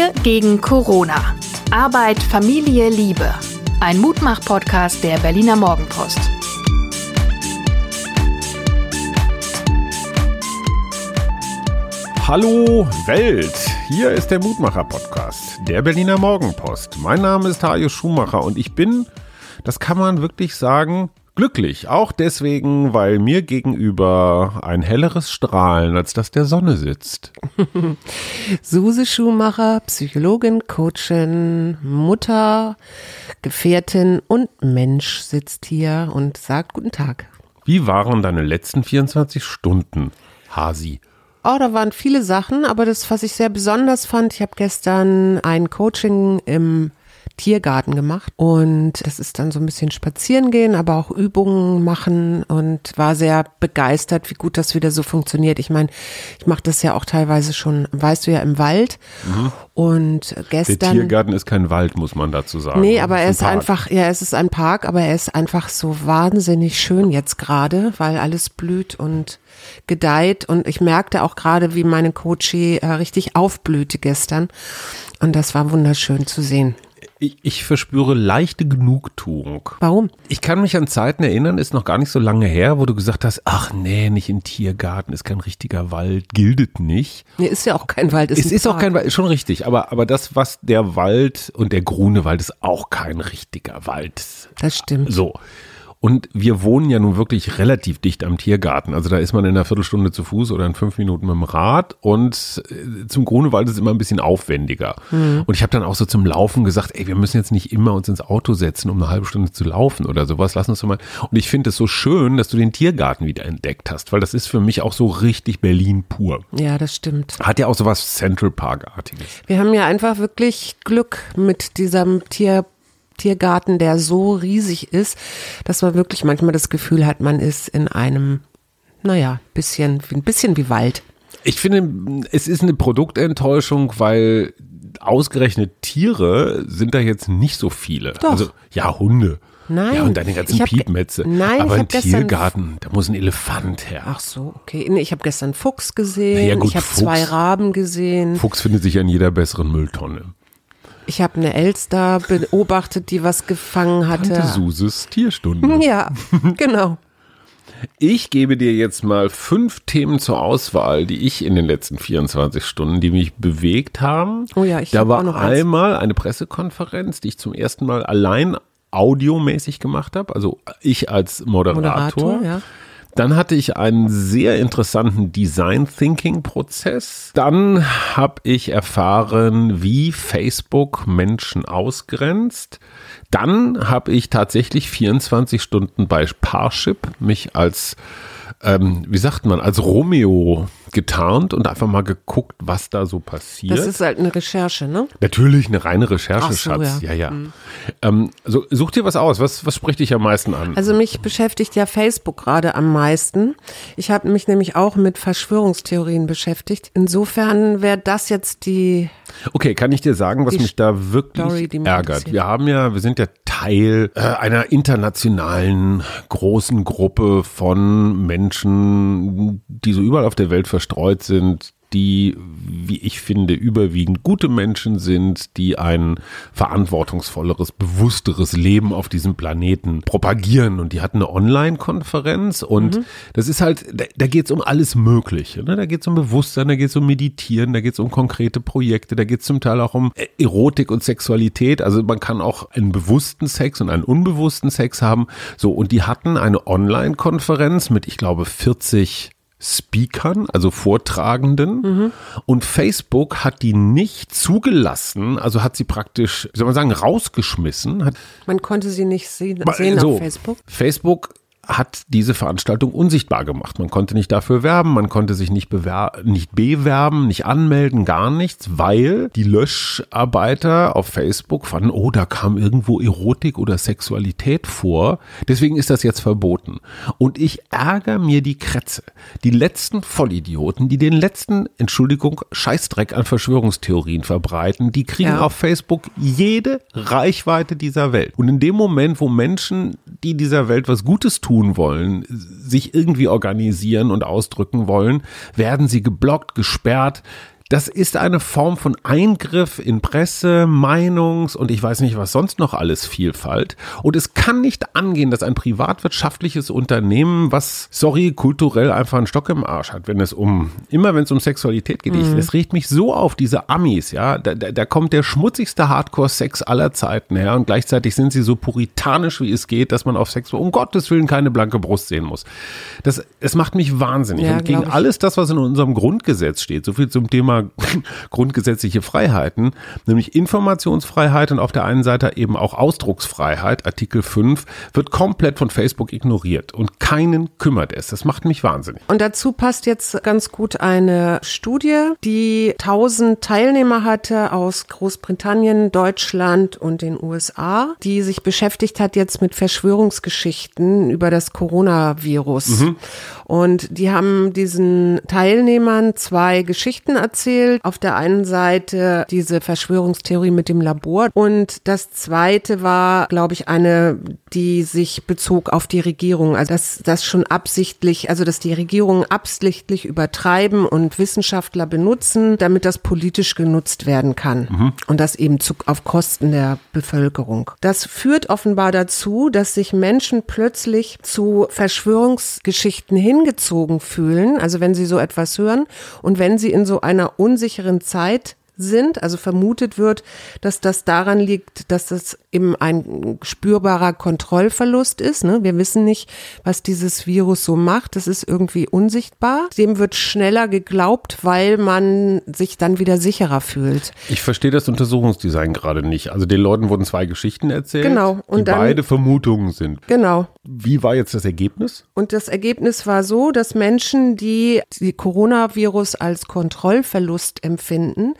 Wir gegen Corona. Arbeit, Familie, Liebe. Ein Mutmach-Podcast der Berliner Morgenpost. Hallo Welt, hier ist der Mutmacher-Podcast der Berliner Morgenpost. Mein Name ist Hajo Schumacher und ich bin, das kann man wirklich sagen, glücklich. Auch deswegen, weil mir gegenüber ein helleres Strahlen als das der Sonne sitzt. Suse Schumacher, Psychologin, Coachin, Mutter, Gefährtin und Mensch sitzt hier und sagt Guten Tag. Wie waren deine letzten 24 Stunden, Hasi? Oh, da waren viele Sachen, aber das, was ich sehr besonders fand, ich habe gestern ein Coaching im Tiergarten gemacht und das ist dann so ein bisschen spazieren gehen, aber auch Übungen machen und war sehr begeistert, wie gut das wieder so funktioniert. Ich meine, ich mache das ja auch teilweise schon, weißt du ja, im Wald mhm. und gestern. Der Tiergarten ist kein Wald, muss man dazu sagen. Nee, aber er ist Park. einfach, ja, es ist ein Park, aber er ist einfach so wahnsinnig schön jetzt gerade, weil alles blüht und gedeiht und ich merkte auch gerade, wie meine Coachie äh, richtig aufblühte gestern und das war wunderschön zu sehen. Ich, ich, verspüre leichte Genugtuung. Warum? Ich kann mich an Zeiten erinnern, ist noch gar nicht so lange her, wo du gesagt hast, ach nee, nicht im Tiergarten, ist kein richtiger Wald, gildet nicht. Nee, ist ja auch kein Wald. Ist es ist Park. auch kein Wald, schon richtig. Aber, aber das, was der Wald und der Grunewald ist auch kein richtiger Wald. Das stimmt. So. Und wir wohnen ja nun wirklich relativ dicht am Tiergarten. Also da ist man in einer Viertelstunde zu Fuß oder in fünf Minuten mit dem Rad. Und äh, zum Grunewald ist es immer ein bisschen aufwendiger. Mhm. Und ich habe dann auch so zum Laufen gesagt, ey, wir müssen jetzt nicht immer uns ins Auto setzen, um eine halbe Stunde zu laufen oder sowas. Lass uns doch mal. Und ich finde es so schön, dass du den Tiergarten wieder entdeckt hast, weil das ist für mich auch so richtig Berlin pur. Ja, das stimmt. Hat ja auch so was Central Park-artiges. Wir haben ja einfach wirklich Glück mit diesem Tierpark. Tiergarten, der so riesig ist, dass man wirklich manchmal das Gefühl hat, man ist in einem, naja, bisschen, ein bisschen wie Wald. Ich finde, es ist eine Produktenttäuschung, weil ausgerechnet Tiere sind da jetzt nicht so viele. Doch. Also, ja, Hunde. Nein. Ja, und deine ganzen hab, Piepmetze. Nein, Aber ich im Tiergarten, da muss ein Elefant her. Ach so, okay. Nee, ich habe gestern Fuchs gesehen. Ja, gut, ich habe zwei Raben gesehen. Fuchs findet sich an jeder besseren Mülltonne. Ich habe eine Elster beobachtet, die was gefangen hatte. Tante Suses Tierstunde. Ja, genau. Ich gebe dir jetzt mal fünf Themen zur Auswahl, die ich in den letzten 24 Stunden, die mich bewegt haben. Oh ja, ich Da war auch noch einmal eine Pressekonferenz, die ich zum ersten Mal allein audiomäßig gemacht habe, also ich als Moderator. Moderator ja. Dann hatte ich einen sehr interessanten Design Thinking Prozess. Dann habe ich erfahren, wie Facebook Menschen ausgrenzt. Dann habe ich tatsächlich 24 Stunden bei Parship mich als ähm, wie sagt man, als Romeo getarnt und einfach mal geguckt, was da so passiert. Das ist halt eine Recherche, ne? Natürlich eine reine Recherche, so, Schatz. ja. Ja, ja. Mhm. Ähm, so, such dir was aus. Was, was spricht dich am meisten an? Also mich beschäftigt ja Facebook gerade am meisten. Ich habe mich nämlich auch mit Verschwörungstheorien beschäftigt. Insofern wäre das jetzt die Okay, kann ich dir sagen, was mich da wirklich Story, ärgert? Wir haben ja, wir sind ja Teil äh, einer internationalen großen Gruppe von Menschen, die so überall auf der Welt verstreut sind, die, wie ich finde, überwiegend gute Menschen sind, die ein verantwortungsvolleres, bewussteres Leben auf diesem Planeten propagieren. Und die hatten eine Online-Konferenz und Mhm. das ist halt, da, da geht es um alles Mögliche. Ne? Da geht es um Bewusstsein, da geht es um Meditieren, da geht es um konkrete Projekte, da geht es zum Teil auch um äh, Erotik und Sexualität. Also man kann auch einen bewussten Sex und einen unbewussten Sex haben. So, und die hatten eine Online-Konferenz mit, ich glaube, 40 Speakern, also Vortragenden. Und Facebook hat die nicht zugelassen, also hat sie praktisch, wie soll man sagen, rausgeschmissen. Man konnte sie nicht sehen, sehen so, auf Facebook. Facebook hat diese Veranstaltung unsichtbar gemacht. Man konnte nicht dafür werben, man konnte sich nicht, nicht bewerben, nicht anmelden, gar nichts, weil die Löscharbeiter auf Facebook fanden, oh, da kam irgendwo Erotik oder Sexualität vor. Deswegen ist das jetzt verboten. Und ich ärgere mir die Krätze. Die letzten Vollidioten, die den letzten, Entschuldigung, Scheißdreck an Verschwörungstheorien verbreiten, die kriegen Ja. auf Facebook jede Reichweite dieser Welt. Und in dem Moment, wo Menschen, die dieser Welt was Gutes tun wollen, sich irgendwie organisieren und ausdrücken wollen, werden sie geblockt, gesperrt. Das ist eine Form von Eingriff in Presse, Meinungs- und ich weiß nicht, was sonst noch alles Vielfalt. Und es kann nicht angehen, dass ein privatwirtschaftliches Unternehmen, was, sorry, kulturell einfach einen Stock im Arsch hat, wenn es um, immer wenn es um Sexualität geht. Mhm. Es riecht mich so auf, diese Amis, ja. Da, da, da kommt der schmutzigste Hardcore-Sex aller Zeiten her und gleichzeitig sind sie so puritanisch, wie es geht, dass man auf Sex um Gottes Willen keine blanke Brust sehen muss. Das, es macht mich wahnsinnig. Ja, und gegen alles das, was in unserem Grundgesetz steht, so viel zum Thema grundgesetzliche Freiheiten, nämlich Informationsfreiheit und auf der einen Seite eben auch Ausdrucksfreiheit, Artikel 5, wird komplett von Facebook ignoriert und keinen kümmert es. Das macht mich wahnsinnig. Und dazu passt jetzt ganz gut eine Studie, die 1000 Teilnehmer hatte aus Großbritannien, Deutschland und den USA, die sich beschäftigt hat jetzt mit Verschwörungsgeschichten über das Coronavirus. Mhm. Und die haben diesen Teilnehmern zwei Geschichten erzählt. Auf der einen Seite diese Verschwörungstheorie mit dem Labor und das zweite war, glaube ich, eine, die sich bezog auf die Regierung. Also dass das schon absichtlich, also dass die Regierungen absichtlich übertreiben und Wissenschaftler benutzen, damit das politisch genutzt werden kann. Mhm. Und das eben zu, auf Kosten der Bevölkerung. Das führt offenbar dazu, dass sich Menschen plötzlich zu Verschwörungsgeschichten hin hingezogen fühlen, also wenn sie so etwas hören und wenn sie in so einer unsicheren Zeit sind. Also vermutet wird, dass das daran liegt, dass das eben ein spürbarer Kontrollverlust ist. Ne? Wir wissen nicht, was dieses Virus so macht. Das ist irgendwie unsichtbar. Dem wird schneller geglaubt, weil man sich dann wieder sicherer fühlt. Ich verstehe das Untersuchungsdesign gerade nicht. Also den Leuten wurden zwei Geschichten erzählt, genau. und die dann, beide Vermutungen sind. Genau. Wie war jetzt das Ergebnis? Und das Ergebnis war so, dass Menschen, die die Coronavirus als Kontrollverlust empfinden,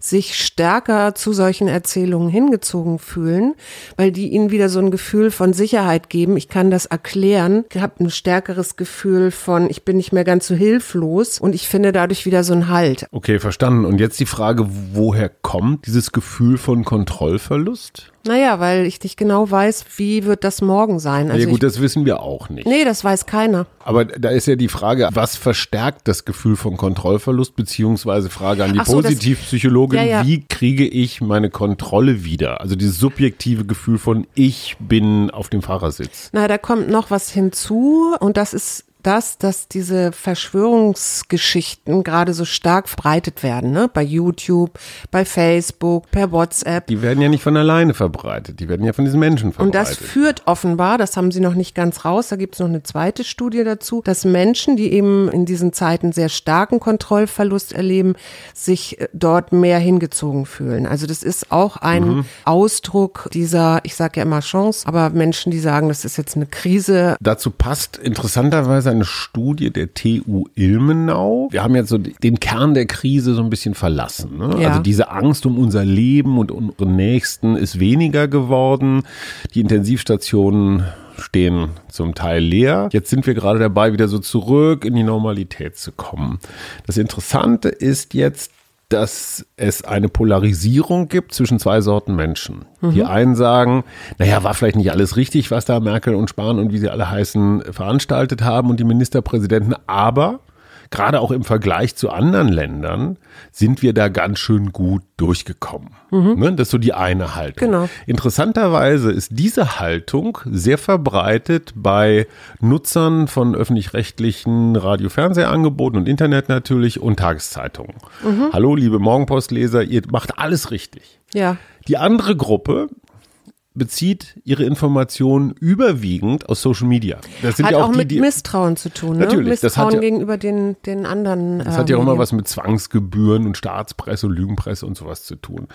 sich stärker zu solchen Erzählungen hingezogen fühlen, weil die ihnen wieder so ein Gefühl von Sicherheit geben. Ich kann das erklären. Ich habe ein stärkeres Gefühl von, ich bin nicht mehr ganz so hilflos und ich finde dadurch wieder so einen Halt. Okay, verstanden. Und jetzt die Frage, woher kommt dieses Gefühl von Kontrollverlust? Naja, weil ich nicht genau weiß, wie wird das morgen sein. Also ja gut, das wissen wir auch nicht. Nee, das weiß keiner. Aber da ist ja die Frage, was verstärkt das Gefühl von Kontrollverlust, beziehungsweise Frage an die so, Positivpsychologin, ja, ja. wie kriege ich meine Kontrolle wieder? Also dieses subjektive Gefühl von ich bin auf dem Fahrersitz. Na, da kommt noch was hinzu und das ist das, dass diese Verschwörungsgeschichten gerade so stark verbreitet werden, ne? Bei YouTube, bei Facebook, per WhatsApp. Die werden ja nicht von alleine verbreitet, die werden ja von diesen Menschen verbreitet. Und das führt offenbar, das haben sie noch nicht ganz raus, da gibt es noch eine zweite Studie dazu, dass Menschen, die eben in diesen Zeiten sehr starken Kontrollverlust erleben, sich äh, dort mehr hingezogen fühlen. Also das ist auch ein mhm. Ausdruck dieser, ich sage ja immer Chance, aber Menschen, die sagen, das ist jetzt eine Krise. Dazu passt interessanterweise eine Studie der TU Ilmenau. Wir haben jetzt so den Kern der Krise so ein bisschen verlassen. Ne? Ja. Also diese Angst um unser Leben und unsere Nächsten ist weniger geworden. Die Intensivstationen stehen zum Teil leer. Jetzt sind wir gerade dabei, wieder so zurück in die Normalität zu kommen. Das Interessante ist jetzt, dass es eine Polarisierung gibt zwischen zwei Sorten Menschen. Mhm. Die einen sagen, naja, war vielleicht nicht alles richtig, was da Merkel und Spahn und wie sie alle heißen veranstaltet haben und die Ministerpräsidenten, aber gerade auch im Vergleich zu anderen Ländern, sind wir da ganz schön gut durchgekommen. Mhm. Ne? Das ist so die eine Haltung. Genau. Interessanterweise ist diese Haltung sehr verbreitet bei Nutzern von öffentlich-rechtlichen Radio-Fernsehangeboten und Internet natürlich und Tageszeitungen. Mhm. Hallo, liebe Morgenpostleser, ihr macht alles richtig. Ja. Die andere Gruppe bezieht ihre Informationen überwiegend aus Social Media. Das sind hat ja auch, auch die, mit Misstrauen zu tun. Ne? Natürlich. Misstrauen das hat ja, gegenüber den, den anderen. Das äh, hat ja auch immer was mit Zwangsgebühren und Staatspresse und Lügenpresse und sowas zu tun.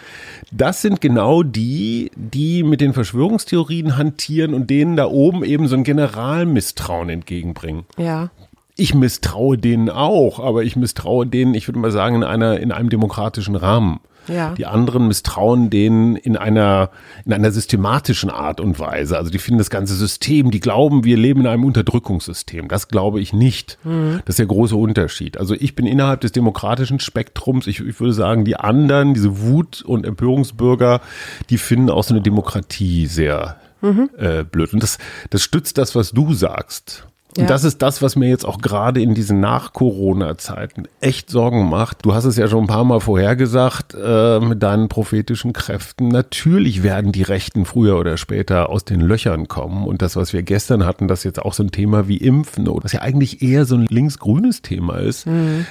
Das sind genau die, die mit den Verschwörungstheorien hantieren und denen da oben eben so ein Generalmisstrauen entgegenbringen. Ja ich misstraue denen auch, aber ich misstraue denen, ich würde mal sagen, in einer, in einem demokratischen Rahmen. Ja. Die anderen misstrauen denen in einer, in einer systematischen Art und Weise. Also die finden das ganze System, die glauben, wir leben in einem Unterdrückungssystem. Das glaube ich nicht. Mhm. Das ist der große Unterschied. Also ich bin innerhalb des demokratischen Spektrums, ich, ich würde sagen, die anderen, diese Wut- und Empörungsbürger, die finden auch so eine Demokratie sehr mhm. äh, blöd. Und das, das stützt das, was du sagst. Und Ja. das ist das, was mir jetzt auch gerade in diesen Nach-Corona-Zeiten echt Sorgen macht. Du hast es ja schon ein paar Mal vorhergesagt äh, mit deinen prophetischen Kräften. Natürlich werden die Rechten früher oder später aus den Löchern kommen. Und das, was wir gestern hatten, das jetzt auch so ein Thema wie Impfen, was ja eigentlich eher so ein links-grünes Thema ist,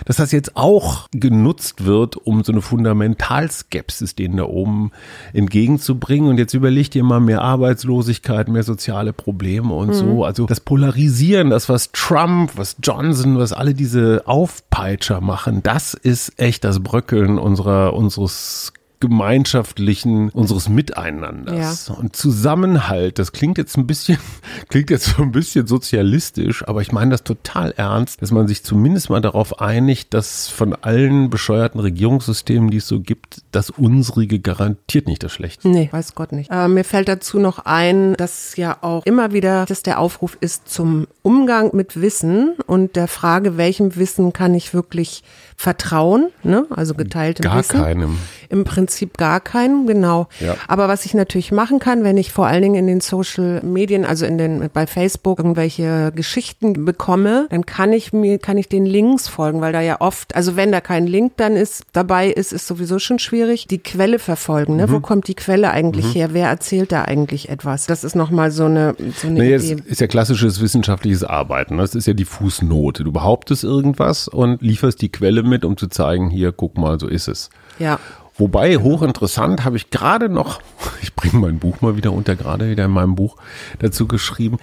dass das jetzt auch genutzt wird, um so eine Fundamentalskepsis denen da oben entgegenzubringen. Und jetzt überleg dir mal mehr Arbeitslosigkeit, mehr soziale Probleme und so. Also das Polarisieren, das, was Trump, was Johnson, was alle diese Aufpeitscher machen, das ist echt das Bröckeln unserer, unseres gemeinschaftlichen, unseres Miteinanders. Und Zusammenhalt, das klingt jetzt ein bisschen, klingt jetzt so ein bisschen sozialistisch, aber ich meine das total ernst, dass man sich zumindest mal darauf einigt, dass von allen bescheuerten Regierungssystemen, die es so gibt, das unsrige garantiert nicht das Schlechteste. Nee, weiß Gott nicht. Äh, mir fällt dazu noch ein, dass ja auch immer wieder, dass der Aufruf ist zum Umgang mit Wissen und der Frage, welchem Wissen kann ich wirklich vertrauen, ne? also geteiltem Gar Wissen. keinem. Im Prinzip gar keinen, genau. Ja. Aber was ich natürlich machen kann, wenn ich vor allen Dingen in den Social Medien, also in den bei Facebook irgendwelche Geschichten bekomme, dann kann ich mir kann ich den Links folgen, weil da ja oft, also wenn da kein Link dann ist dabei ist, ist sowieso schon schwierig. Die Quelle verfolgen, ne? Mhm. Wo kommt die Quelle eigentlich her? Wer erzählt da eigentlich etwas? Das ist noch mal so eine so eine Nee, es Idee. ist ja klassisches wissenschaftliches Arbeiten. Das ist ja die Fußnote. Du behauptest irgendwas und lieferst die Quelle mit, um zu zeigen, hier, guck mal, so ist es. Ja. Wobei, hochinteressant, habe ich gerade noch, ich bringe mein Buch mal wieder unter, gerade wieder in meinem Buch dazu geschrieben.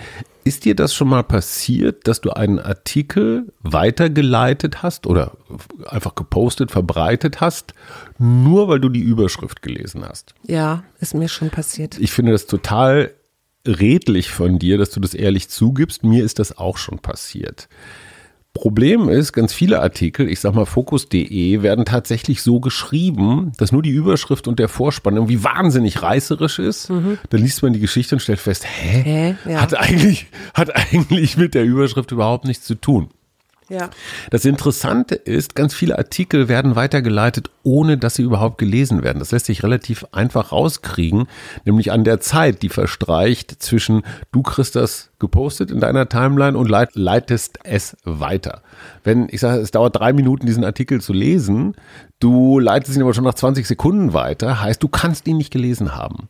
Ist dir das schon mal passiert, dass du einen Artikel weitergeleitet hast oder einfach gepostet, verbreitet hast, nur weil du die Überschrift gelesen hast? Ja, ist mir schon passiert. Ich finde das total redlich von dir, dass du das ehrlich zugibst. Mir ist das auch schon passiert. Problem ist, ganz viele Artikel, ich sag mal Fokus.de, werden tatsächlich so geschrieben, dass nur die Überschrift und der Vorspann irgendwie wahnsinnig reißerisch ist. Dann liest man die Geschichte und stellt fest, hä? Hä? Ja. Hat eigentlich, hat eigentlich mit der Überschrift überhaupt nichts zu tun. Ja. Das Interessante ist, ganz viele Artikel werden weitergeleitet, ohne dass sie überhaupt gelesen werden. Das lässt sich relativ einfach rauskriegen, nämlich an der Zeit, die verstreicht zwischen du kriegst das gepostet in deiner Timeline und leit leitest es weiter. Wenn, ich sage, es dauert drei Minuten, diesen Artikel zu lesen, du leitest ihn aber schon nach 20 Sekunden weiter, heißt, du kannst ihn nicht gelesen haben.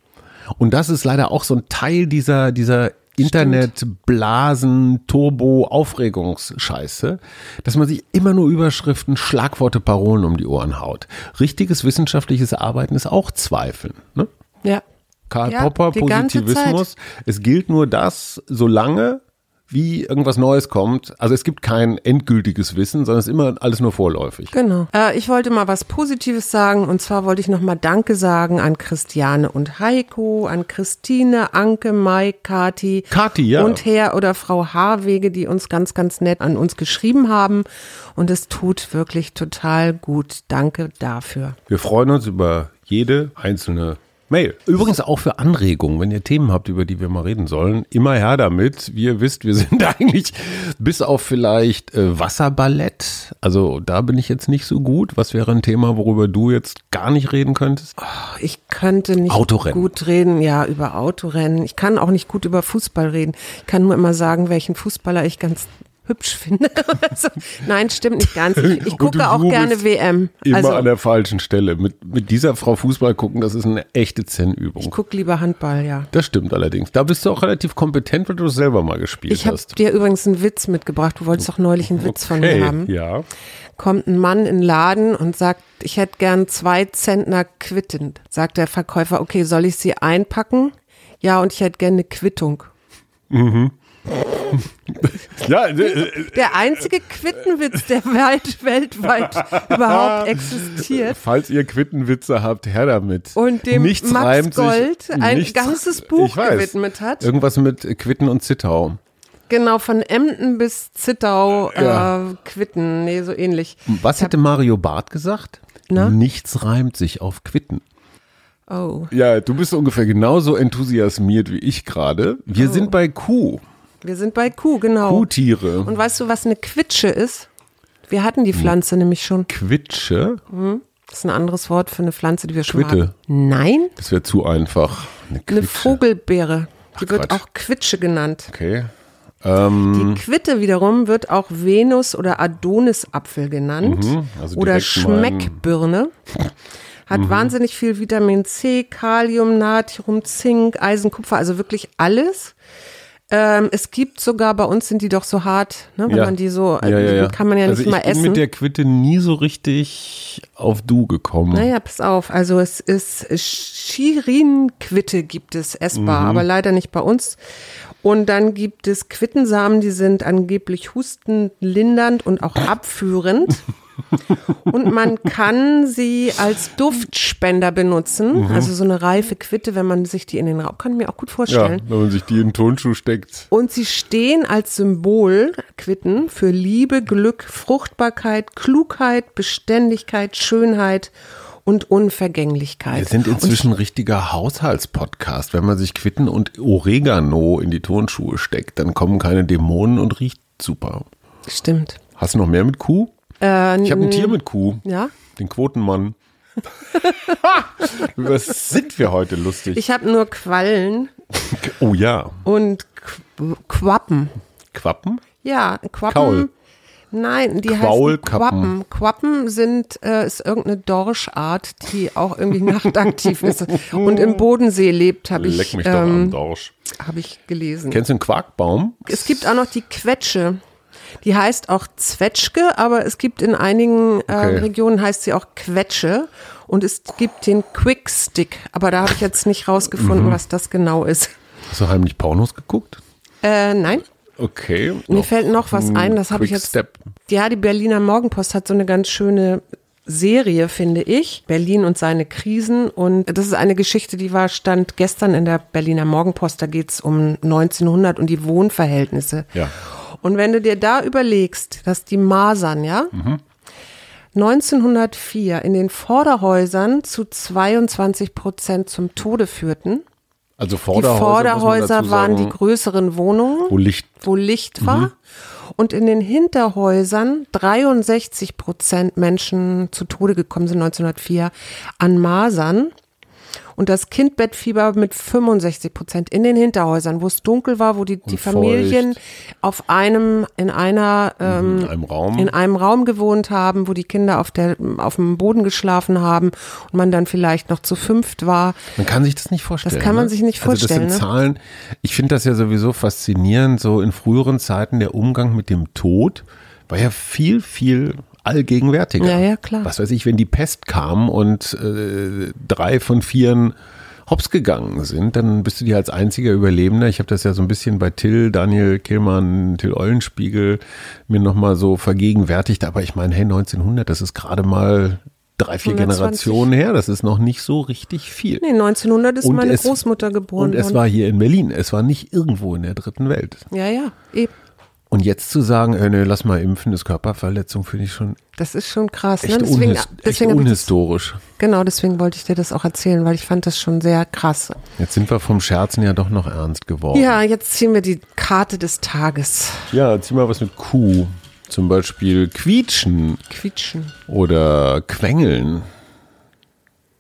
Und das ist leider auch so ein Teil dieser, dieser Internetblasen, Turbo, Aufregungsscheiße, dass man sich immer nur Überschriften, Schlagworte, Parolen um die Ohren haut. Richtiges wissenschaftliches Arbeiten ist auch Zweifeln. Ne? Ja. Karl Ja, Popper, Positivismus. Es gilt nur das, solange wie irgendwas Neues kommt. Also es gibt kein endgültiges Wissen, sondern es ist immer alles nur vorläufig. Genau. Äh, ich wollte mal was Positives sagen und zwar wollte ich nochmal Danke sagen an Christiane und Heiko, an Christine, Anke, Mai, Kati. Kati, ja. Und Herr oder Frau Haarwege, die uns ganz, ganz nett an uns geschrieben haben. Und es tut wirklich total gut. Danke dafür. Wir freuen uns über jede einzelne Mail. Übrigens auch für Anregungen, wenn ihr Themen habt, über die wir mal reden sollen, immer her damit. Wie ihr wisst, wir sind eigentlich bis auf vielleicht äh, Wasserballett. Also da bin ich jetzt nicht so gut. Was wäre ein Thema, worüber du jetzt gar nicht reden könntest? Ich könnte nicht Autorennen. gut reden, ja, über Autorennen. Ich kann auch nicht gut über Fußball reden. Ich kann nur immer sagen, welchen Fußballer ich ganz hübsch finde. also, nein, stimmt nicht ganz. Ich, ich gucke auch gerne WM. Immer Also an der falschen Stelle. Mit, mit dieser Frau Fußball gucken, das ist eine echte ich Zen-Übung. gucke lieber Handball, ja. Das stimmt allerdings. Da bist du auch relativ kompetent, weil du es selber mal gespielt Ich habe hast. dir übrigens einen Witz mitgebracht. Du wolltest doch neulich einen Witz von mir haben. ja. Kommt ein Mann in den Laden und sagt, ich hätte gern zwei Zentner Quitten. Sagt der Verkäufer, okay, soll ich sie einpacken? Ja, und ich hätte gern eine Quittung. Ja, äh, Der einzige Quittenwitz, der weit, weltweit überhaupt existiert. Falls ihr Quittenwitze habt, her damit. Und dem nichts Max reimt Gold sich, ein nichts- ganzes Buch gewidmet hat. Irgendwas mit Quitten und Zittau. Genau, von Emden bis Zittau, Ja. äh, Quitten, nee, so ähnlich. Was hätte Mario Barth gesagt? Na? Nichts reimt sich auf Quitten. Oh, Ja, du bist ungefähr genauso enthusiasmiert wie ich gerade. Wir sind bei Kuh. Wir sind bei Kuh, genau. Kuhtiere. Und weißt du, was eine Quitsche ist? Wir hatten die Pflanze nämlich schon. Quitsche? Das ist ein anderes Wort für eine Pflanze, die wir schon Quitte. hatten. Nein, Das wäre zu einfach. Eine eine Quitsche. Vogelbeere. Die Ach, wird Quatsch. auch Quitsche genannt. Okay. Ähm, Die Quitte wiederum wird auch Venus- oder Adonisapfel genannt also oder Schmeckbirne. Hat Mhm. wahnsinnig viel Vitamin C, Kalium, Natrium, Zink, Eisen, Kupfer, also wirklich alles. Ähm, es gibt sogar, bei uns sind die doch so hart, ne, wenn ja. man die so, ja, ja, ja. kann man ja also nicht mal ich bin essen. mit der Quitte nie so richtig auf Du gekommen. Naja, pass auf. Also es ist Chirin-Quitte gibt es essbar, Mhm. aber leider nicht bei uns. Und dann gibt es Quittensamen, die sind angeblich hustenlindernd und auch abführend. und man kann sie als Duftspender benutzen. Mhm. Also so eine reife Quitte, wenn man sich die in den Raum, kann ich mir auch gut ja, vorstellen. wenn man sich die in den Tonschuh steckt. Und sie stehen als Symbol, Quitten, für Liebe, Glück, Fruchtbarkeit, Klugheit, Beständigkeit, Schönheit und Unvergänglichkeit. Wir sind inzwischen ein richtiger Haushaltspodcast. Wenn man sich Quitten und Oregano in die Turnschuhe steckt, dann kommen keine Dämonen und riecht super. Stimmt. Hast du noch mehr mit Kuh? Äh, Ich habe ein Tier mit Kuh. Ja. Den Quotenmann. Was sind wir heute lustig? Ich habe nur Quallen oh ja. und Qu Quappen. Quappen? Ja, Quappen. Kaul. Nein, die heißen. Quappen. Quappen sind äh, ist irgendeine Dorschart, die auch irgendwie nachtaktiv ist und im Bodensee lebt, habe ich Leck mich doch am ähm, Dorsch. habe ich gelesen. Kennst du einen Quarkbaum? Es gibt auch noch die Quetsche. Die heißt auch Zwetschge, aber es gibt in einigen äh, Okay. Regionen heißt sie auch Quetsche. Und es gibt den Quickstick, aber da habe ich jetzt nicht rausgefunden, Mhm. was das genau ist. Hast du heimlich Pornos geguckt? Äh, nein, Okay. mir fällt noch was ein, das habe ich jetzt. Quickstep. Ja, die Berliner Morgenpost hat so eine ganz schöne Serie, finde ich. Berlin und seine Krisen. Und das ist eine Geschichte, die war, stand gestern in der Berliner Morgenpost. Da geht's um 1900 und die Wohnverhältnisse. Ja. Und wenn du dir da überlegst, dass die Masern, ja, Mhm. 1904 in den Vorderhäusern zu 22 Prozent zum Tode führten. Also Die Vorderhäuser, man Vorderhäuser waren die größeren Wohnungen wo Licht wo Licht war. Mhm. Und in den Hinterhäusern 63 Prozent Menschen zu Tode gekommen sind 1904 an Masern. Und das Kindbettfieber mit 65 Prozent in den Hinterhäusern, wo es dunkel war, wo die, die Familien auf einem, in einer, ähm, in einem Raum. in einem Raum gewohnt haben, wo die Kinder auf der, auf dem Boden geschlafen haben und man dann vielleicht noch zu fünft war. Man kann sich das nicht vorstellen. Das kann man ne? sich nicht Also vorstellen, das ne? sind Zahlen. Ich finde das ja sowieso faszinierend. So in früheren Zeiten der Umgang mit dem Tod war ja viel, viel allgegenwärtiger. Ja, ja, klar. Was weiß ich, wenn die Pest kam und äh, drei von vieren hops gegangen sind, dann bist du dir als einziger Überlebender. Ich habe das ja so ein bisschen bei Till, Daniel Kehlmann, Till Eulenspiegel mir nochmal so vergegenwärtigt. Aber ich meine, hey, 1900, das ist gerade mal drei, vier 120. Generationen her. Das ist noch nicht so richtig viel. Nee, 1900 ist Und meine es- Großmutter geboren Und es worden. war hier in Berlin. Es war nicht irgendwo in der dritten Welt. Ja, ja, eben. Und jetzt zu sagen, äh, nee, lass mal impfen, ist Körperverletzung, finde ich schon Das ist schon krass. echt, ne? Deswegen, unhis echt deswegen hab ich das, unhistorisch. genau, deswegen wollte ich dir das auch erzählen, weil ich fand das schon sehr krass. Jetzt sind wir vom Scherzen ja doch noch ernst geworden. Ja, jetzt ziehen wir die Karte des Tages. Ja, zieh mal was mit Kuh. Zum Beispiel quietschen Quietschen. oder quengeln.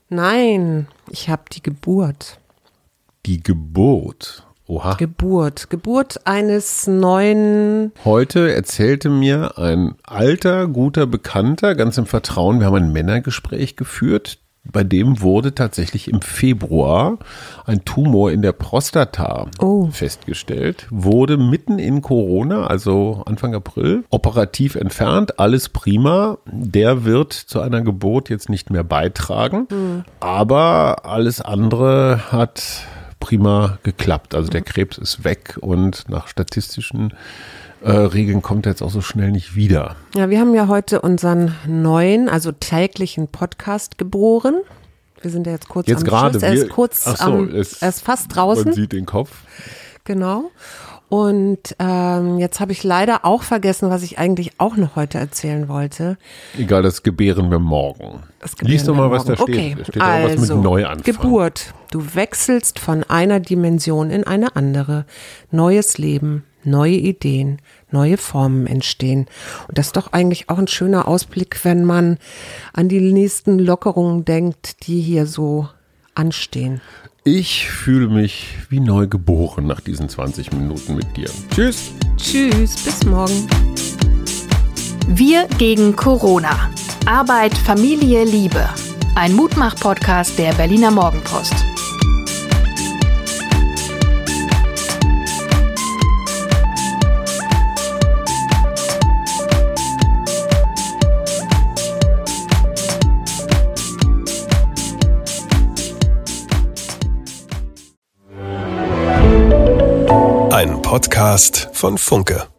Nein, ich habe die Geburt. Die Geburt. Oha. Geburt. Geburt eines neuen. Heute erzählte mir ein alter, guter Bekannter, ganz im Vertrauen, wir haben ein Männergespräch geführt. Bei dem wurde tatsächlich im Februar ein Tumor in der Prostata Oh. festgestellt, wurde mitten in Corona, also Anfang April, operativ entfernt, alles prima. Der wird zu einer Geburt jetzt nicht mehr beitragen, aber alles andere hat prima geklappt. Also der Krebs ist weg und nach statistischen äh, Regeln kommt er jetzt auch so schnell nicht wieder. Ja, wir haben ja heute unseren neuen, also täglichen Podcast geboren. Wir sind ja jetzt kurz Jetzt am gerade. Schluss. Er ist kurz so, am, es- er ist fast draußen. Man sieht den Kopf. Genau. Und ähm, jetzt habe ich leider auch vergessen, was ich eigentlich auch noch heute erzählen wollte. Egal, das gebären wir morgen. Das gebären Lies doch mal, was da morgen. steht. Okay, Da steht also, was. Geburt. Du wechselst von einer Dimension in eine andere. Neues Leben, neue Ideen, neue Formen entstehen. Und das ist doch eigentlich auch ein schöner Ausblick, wenn man an die nächsten Lockerungen denkt, die hier so anstehen. Ich fühle mich wie neu geboren nach diesen 20 Minuten mit dir. Tschüss. Tschüss, bis morgen. Wir gegen Corona. Arbeit, Familie, Liebe. Ein Mutmach-Podcast der Berliner Morgenpost. Podcast von Funke.